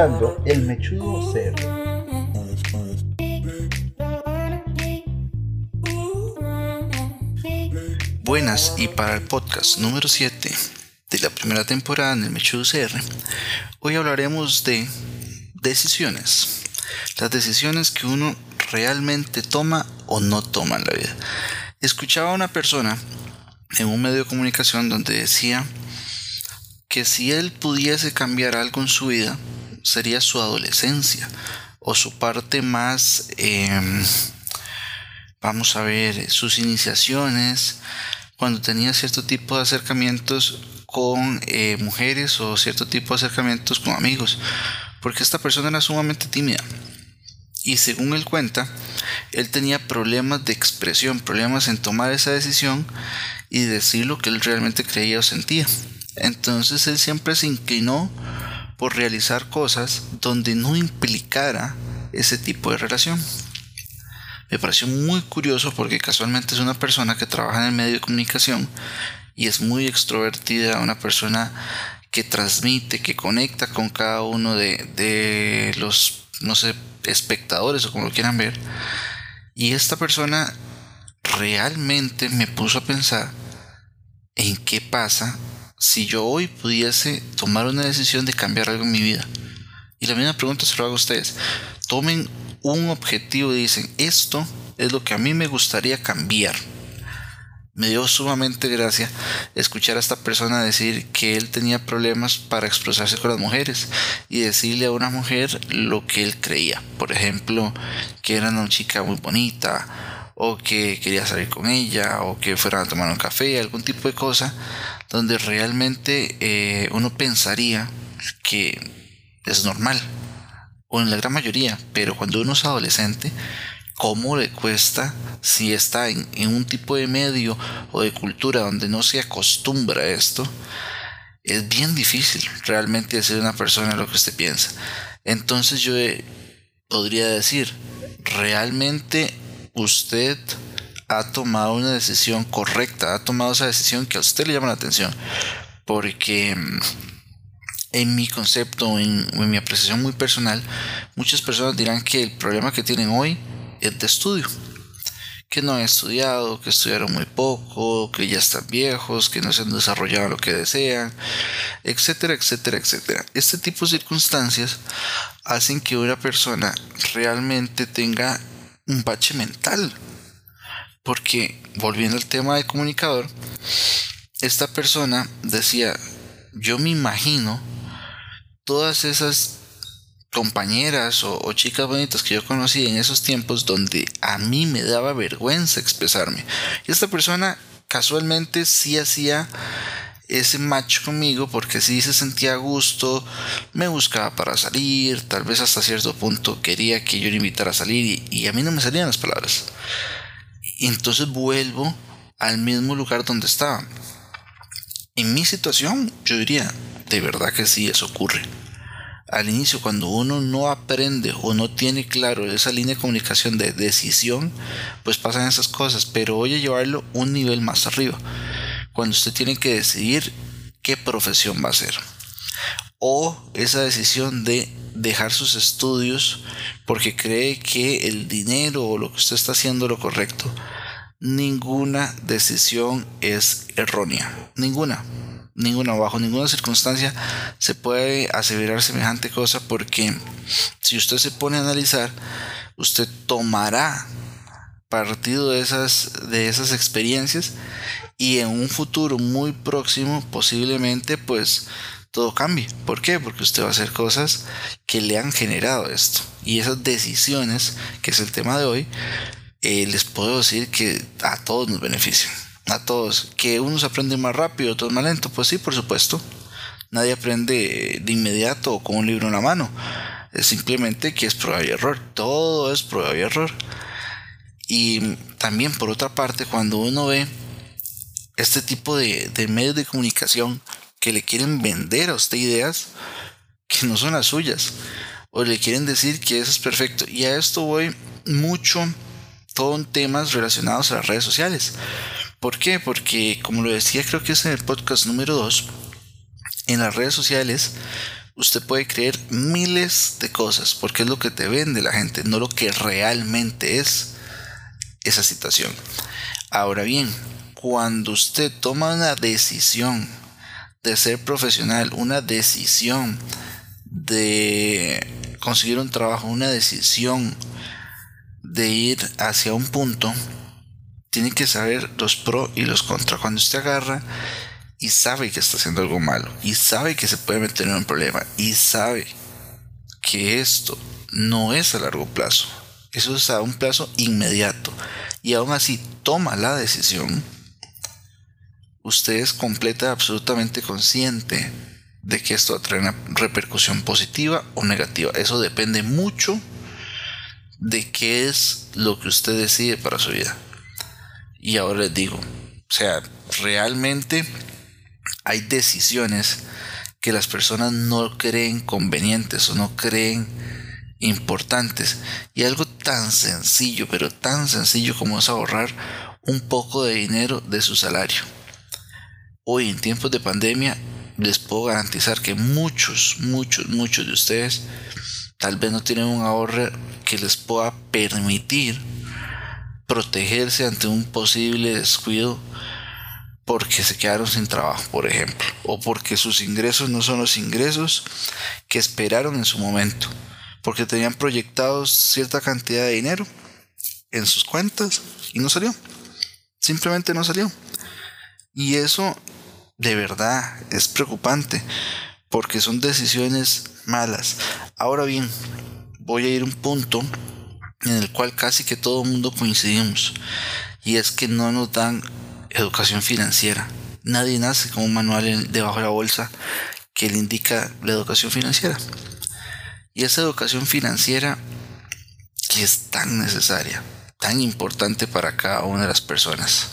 Escuchando El Mechudo CR. Buenas y para el podcast número 7 de la primera temporada en el Mechudo CR, hoy hablaremos de decisiones. Las decisiones que uno realmente toma o no toma en la vida. Escuchaba a una persona en un medio de comunicación donde decía que si él pudiese cambiar algo en su vida, sería su adolescencia o su parte más, em, vamos a ver, sus iniciaciones, cuando tenía cierto tipo de acercamientos con eh, mujeres o cierto tipo de acercamientos con amigos, porque esta persona era sumamente tímida. Y según él cuenta, él tenía problemas de expresión, problemas en tomar esa decisión y decir lo que él realmente creía o sentía. Entonces él siempre se inclinó por realizar cosas donde no implicara ese tipo de relación. Me pareció muy curioso porque casualmente es una persona que trabaja en el medio de comunicación y es muy extrovertida, una persona que transmite, que conecta con cada uno de, los, no sé, espectadores o como lo quieran ver. Y esta persona realmente me puso a pensar en qué pasa si yo hoy pudiese tomar una decisión de cambiar algo en mi vida. Y la misma pregunta se lo hago a ustedes. Tomen un objetivo y dicen, esto es lo que a mí me gustaría cambiar. Me dio sumamente gracia escuchar a esta persona decir que él tenía problemas para expresarse con las mujeres y decirle a una mujer lo que él creía. Por ejemplo, que era una chica muy bonita o que quería salir con ella o que fueran a tomar un café, algún tipo de cosa donde realmente eh, uno pensaría que es normal, o en la gran mayoría, pero cuando uno es adolescente, ¿cómo le cuesta si está en, un tipo de medio o de cultura donde no se acostumbra a esto? Es bien difícil realmente decir a una persona lo que usted piensa. Entonces yo eh, podría decir, realmente usted ha tomado una decisión correcta, ha tomado esa decisión que a usted le llama la atención. Porque mm, en mi concepto, en, en mi apreciación muy personal, muchas personas dirán que el problema que tienen hoy es de estudio que no han estudiado, que estudiaron muy poco, que ya están viejos, que no se han desarrollado lo que desean, etcétera, etcétera, etcétera. Este tipo de circunstancias hacen que una persona realmente tenga un bache mental, porque, volviendo al tema del comunicador, esta persona decía, yo me imagino todas esas compañeras o, chicas bonitas que yo conocí en esos tiempos donde a mí me daba vergüenza expresarme. Y esta persona casualmente sí hacía ese match conmigo porque sí se sentía a gusto, me buscaba para salir, tal vez hasta cierto punto quería que yo le invitara a salir y a mí no me salían las palabras. Y entonces vuelvo al mismo lugar donde estaba. En mi situación, yo diría, de verdad que sí, eso ocurre. Al inicio, cuando uno no aprende o no tiene claro esa línea de comunicación de decisión, pues pasan esas cosas. Pero voy a llevarlo un nivel más arriba. Cuando usted tiene que decidir qué profesión va a hacer. O esa decisión de dejar sus estudios porque cree que el dinero o lo que usted está haciendo lo correcto. Ninguna decisión es errónea. Ninguna. Ninguna. Bajo ninguna circunstancia se puede aseverar semejante cosa porque si usted se pone a analizar, usted tomará partido de esas, de esas experiencias y en un futuro muy próximo posiblemente pues todo cambie. ¿Por qué? Porque usted va a hacer cosas que le han generado esto. Y esas decisiones, que es el tema de hoy, eh, les puedo decir que a todos nos benefician. A todos. Que unos aprenden más rápido, otros más lento. Pues sí, por supuesto. Nadie aprende de inmediato o con un libro en la mano. Es simplemente que es prueba y error. Todo es prueba y error. Y también por otra parte, cuando uno ve este tipo de, de medios de comunicación que le quieren vender a usted ideas que no son las suyas o le quieren decir que eso es perfecto y a esto voy mucho todo temas relacionados a las redes sociales ¿por qué? porque como lo decía creo que es en el podcast número 2 en las redes sociales usted puede creer miles de cosas porque es lo que te vende la gente, no lo que realmente es esa situación. Ahora bien, cuando usted toma una decisión de ser profesional, una decisión de conseguir un trabajo, una decisión de ir hacia un punto, tiene que saber los pros y los contras. Cuando usted agarra y sabe que está haciendo algo malo, y sabe que se puede meter en un problema, y sabe que esto no es a largo plazo, eso es a un plazo inmediato, y aún así toma la decisión, usted es completa, absolutamente consciente de que esto trae una repercusión positiva o negativa. Eso depende mucho de qué es lo que usted decide para su vida. Y ahora les digo, o sea, realmente hay decisiones que las personas no creen convenientes o no creen importantes. Y algo tan sencillo, pero tan sencillo como es ahorrar un poco de dinero de su salario. Hoy en tiempos de pandemia les puedo garantizar que muchos, muchos, muchos de ustedes tal vez no tienen un ahorro que les pueda permitir protegerse ante un posible descuido porque se quedaron sin trabajo, por ejemplo, o porque sus ingresos no son los ingresos que esperaron en su momento, porque tenían proyectados cierta cantidad de dinero en sus cuentas y no salió. Simplemente no salió. Y eso de verdad es preocupante porque son decisiones malas. Ahora bien, voy a ir a un punto en el cual casi que todo el mundo coincidimos y es que no nos dan educación financiera. Nadie nace con un manual debajo de la bolsa que le indica la educación financiera. Y esa educación financiera que es tan necesaria, tan importante para cada una de las personas.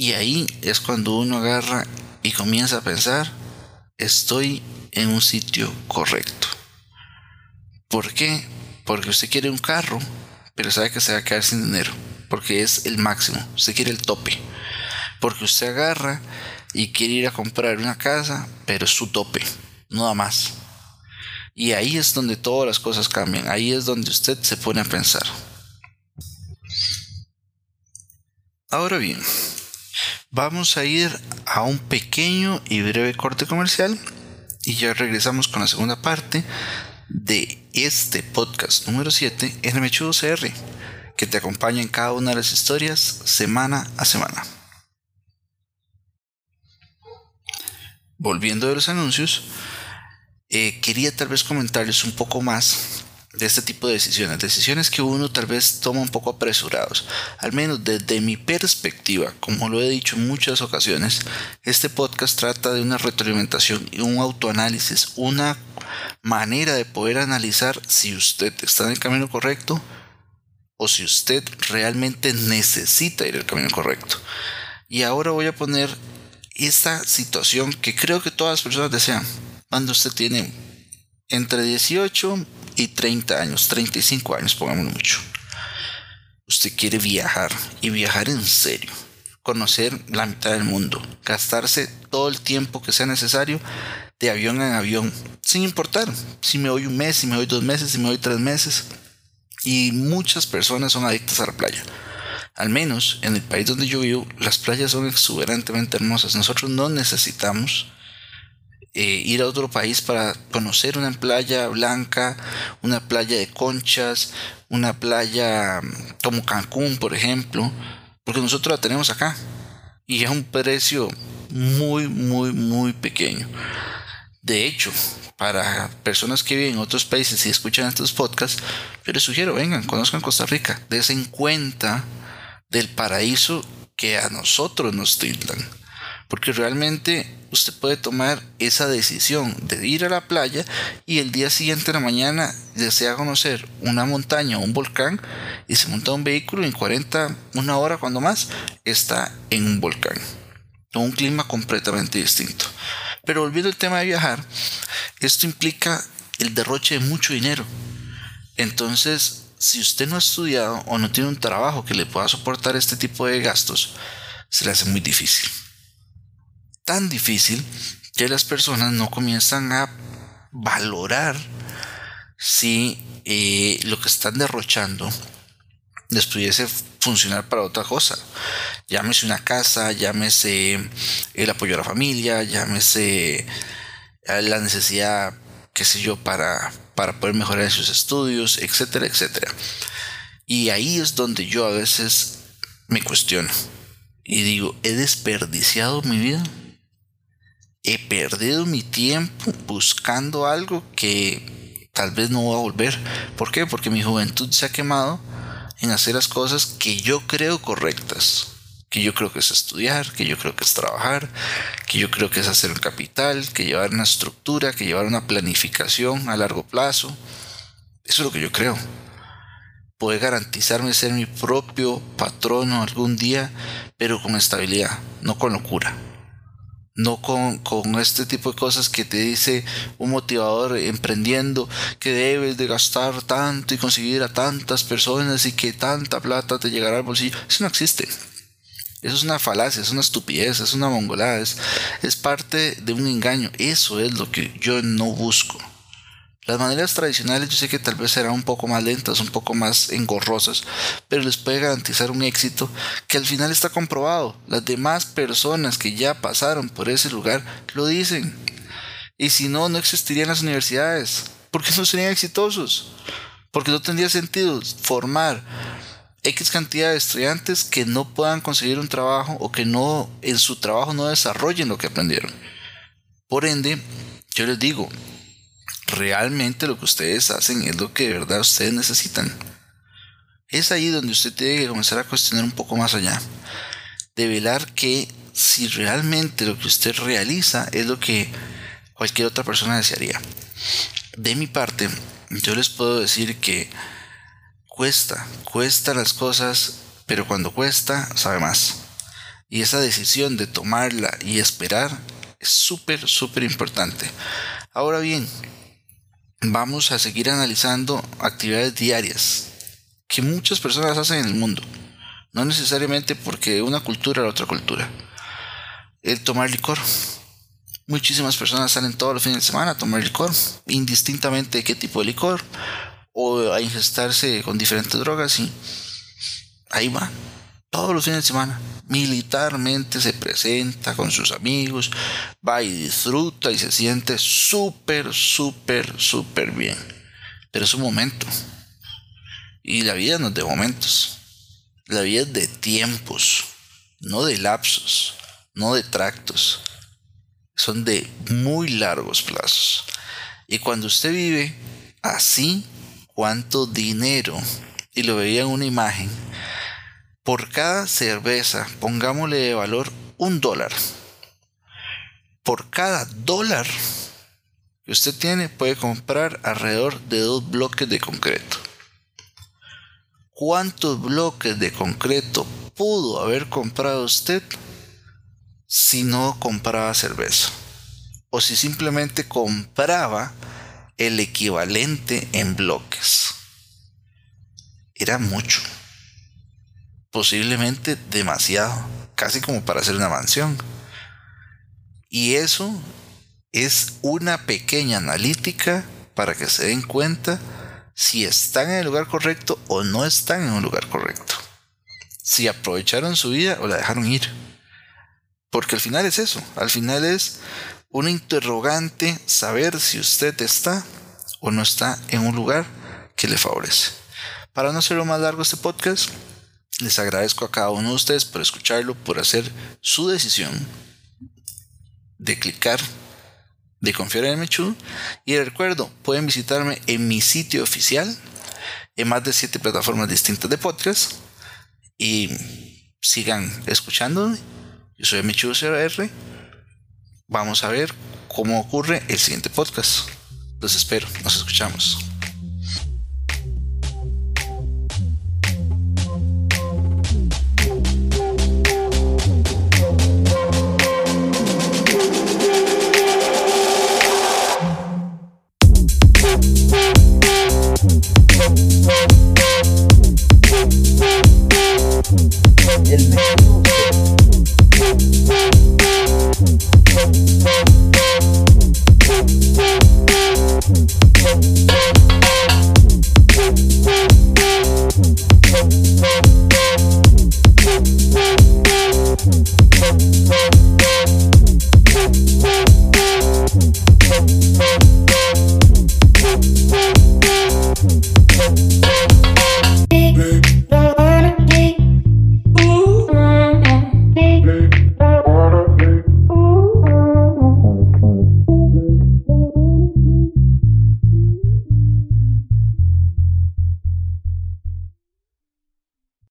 Y ahí es cuando uno agarra y comienza a pensar, estoy en un sitio correcto. ¿Por qué? Porque usted quiere un carro, pero sabe que se va a quedar sin dinero, porque es el máximo, usted quiere el tope. Porque usted agarra y quiere ir a comprar una casa, pero es su tope, no da más. Y ahí es donde todas las cosas cambian, ahí es donde usted se pone a pensar. Ahora bien, Vamos a ir a un pequeño y breve corte comercial y ya regresamos con la segunda parte de este podcast número 7 en Mechudo CR, que te acompaña en cada una de las historias semana a semana. Volviendo de los anuncios, eh, quería tal vez comentarles un poco más de este tipo de decisiones, decisiones que uno tal vez toma un poco apresurados. Al menos desde mi perspectiva, como lo he dicho en muchas ocasiones, este podcast trata de una retroalimentación y un autoanálisis, una manera de poder analizar si usted está en el camino correcto o si usted realmente necesita ir al camino correcto. Y ahora voy a poner esta situación que creo que todas las personas desean. Cuando usted tiene entre 18 y 30 años, 35 años, pongámoslo mucho. Usted quiere viajar y viajar en serio, conocer la mitad del mundo, gastarse todo el tiempo que sea necesario de avión en avión, sin importar si me voy un mes, si me voy dos meses, si me voy tres meses. Y muchas personas son adictas a la playa. Al menos en el país donde yo vivo, las playas son exuberantemente hermosas. Nosotros no necesitamos eh, ir a otro país para conocer una playa blanca, una playa de conchas, una playa mm, como Cancún, por ejemplo, porque nosotros la tenemos acá y es un precio muy, muy, muy pequeño. De hecho, para personas que viven en otros países y escuchan estos podcasts, yo les sugiero, vengan, conozcan Costa Rica, en cuenta del paraíso que a nosotros nos tildan. Porque realmente usted puede tomar esa decisión de ir a la playa y el día siguiente en la mañana desea conocer una montaña o un volcán y se monta un vehículo en 40, una hora cuando más, está en un volcán. Con un clima completamente distinto. Pero volviendo al tema de viajar, esto implica el derroche de mucho dinero. Entonces, si usted no ha estudiado o no tiene un trabajo que le pueda soportar este tipo de gastos, se le hace muy difícil tan difícil que las personas no comienzan a valorar si eh, lo que están derrochando les pudiese funcionar para otra cosa. Llámese una casa, llámese el apoyo a la familia, llámese eh, la necesidad, qué sé yo, para, para poder mejorar sus estudios, etcétera, etcétera. Y ahí es donde yo a veces me cuestiono y digo, ¿he desperdiciado mi vida? ¿He perdido mi tiempo buscando algo que tal vez no va a volver? ¿Por qué? Porque mi juventud se ha quemado en hacer las cosas que yo creo correctas, que yo creo que es estudiar, que yo creo que es trabajar, que yo creo que es hacer un capital, que llevar una estructura, que llevar una planificación a largo plazo. Eso es lo que yo creo. Poder garantizarme ser mi propio patrono algún día, pero con estabilidad, no con locura no con, este tipo de cosas que te dice un motivador emprendiendo que debes de gastar tanto y conseguir a tantas personas y que tanta plata te llegará al bolsillo. Eso no existe. Eso es una falacia, es una estupidez, es una mongolada, es, es parte de un engaño. Eso es lo que yo no busco. Las maneras tradicionales yo sé que tal vez serán un poco más lentas, un poco más engorrosas, pero les puede garantizar un éxito que al final está comprobado. Las demás personas que ya pasaron por ese lugar lo dicen. Y si no, no existirían las universidades. ¿Por qué no serían exitosos? Porque no tendría sentido formar X cantidad de estudiantes que no puedan conseguir un trabajo o que no en su trabajo no desarrollen lo que aprendieron. Por ende, yo les digo, realmente lo que ustedes hacen es lo que de verdad ustedes necesitan. Es ahí donde usted tiene que comenzar a cuestionar un poco más allá. De velar que si realmente lo que usted realiza es lo que cualquier otra persona desearía. De mi parte, yo les puedo decir que cuesta, cuesta las cosas, pero cuando cuesta, sabe más. Y esa decisión de tomarla y esperar es súper, súper importante. Ahora bien, vamos a seguir analizando actividades diarias que muchas personas hacen en el mundo. No necesariamente porque una cultura la otra cultura. El tomar licor. Muchísimas personas salen todos los fines de semana a tomar licor, indistintamente de qué tipo de licor, o a ingestarse con diferentes drogas y ahí va todos los fines de semana. Militarmente se presenta con sus amigos, va y disfruta y se siente súper, súper, súper bien. Pero es un momento. Y la vida no es de momentos. La vida es de tiempos, no de lapsos, no de tractos. Son de muy largos plazos. Y cuando usted vive así, ¿cuánto dinero? Y lo veía en una imagen por cada cerveza, pongámosle de valor un dólar. Por cada dólar que usted tiene puede comprar alrededor de dos bloques de concreto. ¿Cuántos bloques de concreto pudo haber comprado usted si no compraba cerveza? O si simplemente compraba el equivalente en bloques. Era mucho posiblemente demasiado, casi como para hacer una mansión. Y eso es una pequeña analítica para que se den cuenta si están en el lugar correcto o no están en un lugar correcto. Si aprovecharon su vida o la dejaron ir. Porque al final es eso, al final es un interrogante saber si usted está o no está en un lugar que le favorece. Para no hacerlo más largo este podcast, les agradezco a cada uno de ustedes por escucharlo, por hacer su decisión de clicar, de confiar en el Mechudo. Y recuerdo, pueden visitarme en mi sitio oficial, en más de siete plataformas distintas de podcast. Y sigan escuchándome. Yo soy Mechudo CR. Vamos a ver cómo ocurre el siguiente podcast. Los espero, nos escuchamos.